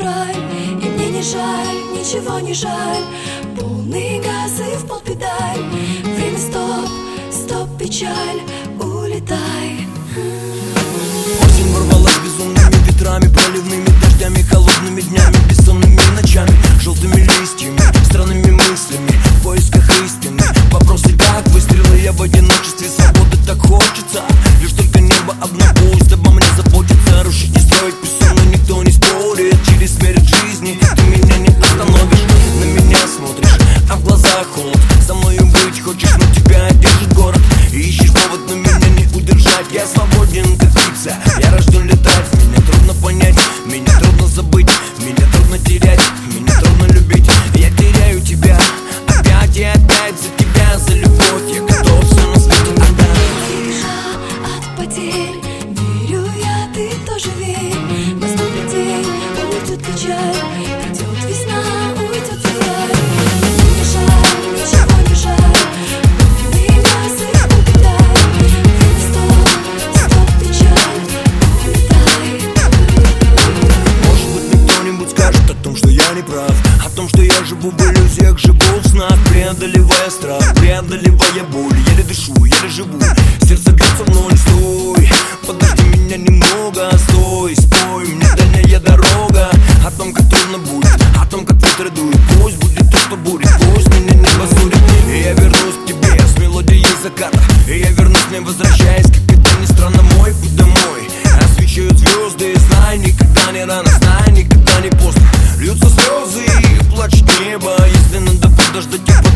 февраль И мне не жаль, ничего не жаль. Полный газы и в полпедаль Время стоп, стоп, печаль. живу в иллюзиях, живу в снах Преодолевая страх, преодолевая боль Еле дышу, еле живу, сердце бьется в Стой, подожди меня немного, стой, спой Мне дальняя дорога жизни возвращаясь, как это ни странно, мой путь домой. Освещают звезды, знай, никогда не рано, знай, никогда не поздно. Льются слезы и плачет небо, если надо подождать, я